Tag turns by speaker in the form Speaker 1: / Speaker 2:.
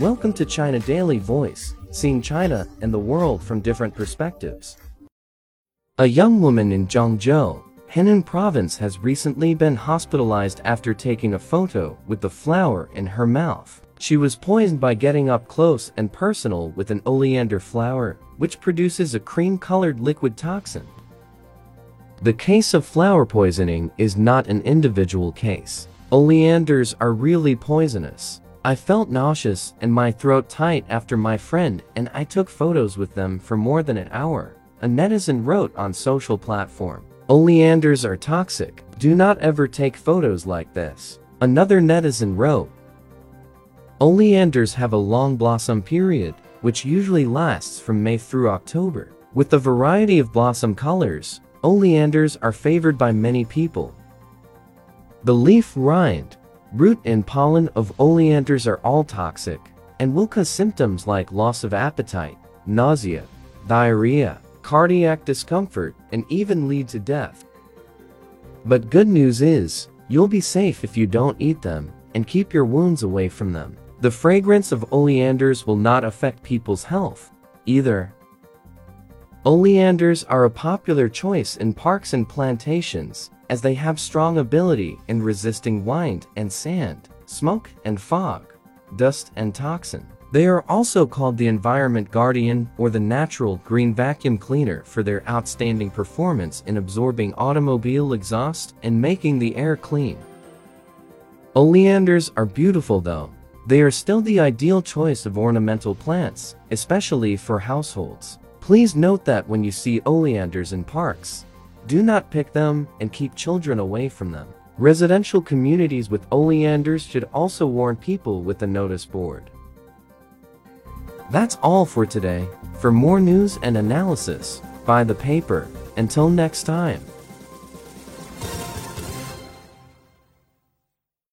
Speaker 1: Welcome to China Daily Voice, seeing China and the world from different perspectives. A young woman in Zhengzhou, Henan province has recently been hospitalized after taking a photo with the flower in her mouth. She was poisoned by getting up close and personal with an oleander flower, which produces a cream-colored liquid toxin. The case of flower poisoning is not an individual case. Oleanders are really poisonous. I felt nauseous and my throat tight after my friend and I took photos with them for more than an hour. A netizen wrote on social platform. Oleanders are toxic. Do not ever take photos like this. Another netizen wrote, Oleanders have a long blossom period, which usually lasts from May through October. With the variety of blossom colors, oleanders are favored by many people. The leaf rind, root and pollen of oleanders are all toxic and will cause symptoms like loss of appetite, nausea, diarrhea, cardiac discomfort, and even lead to death. But good news is, you'll be safe if you don't eat them and keep your wounds away from them. The fragrance of oleanders will not affect people's health, either. Oleanders are a popular choice in parks and plantations, as they have strong ability in resisting wind and sand, smoke and fog, dust and toxin. They are also called the Environment Guardian or the Natural Green Vacuum Cleaner for their outstanding performance in absorbing automobile exhaust and making the air clean. Oleanders are beautiful though, they are still the ideal choice of ornamental plants, especially for households. Please note that when you see oleanders in parks, do not pick them and keep children away from them. Residential communities with oleanders should also warn people with a notice board. That's all for today. For more news and analysis, buy the paper. Until next time.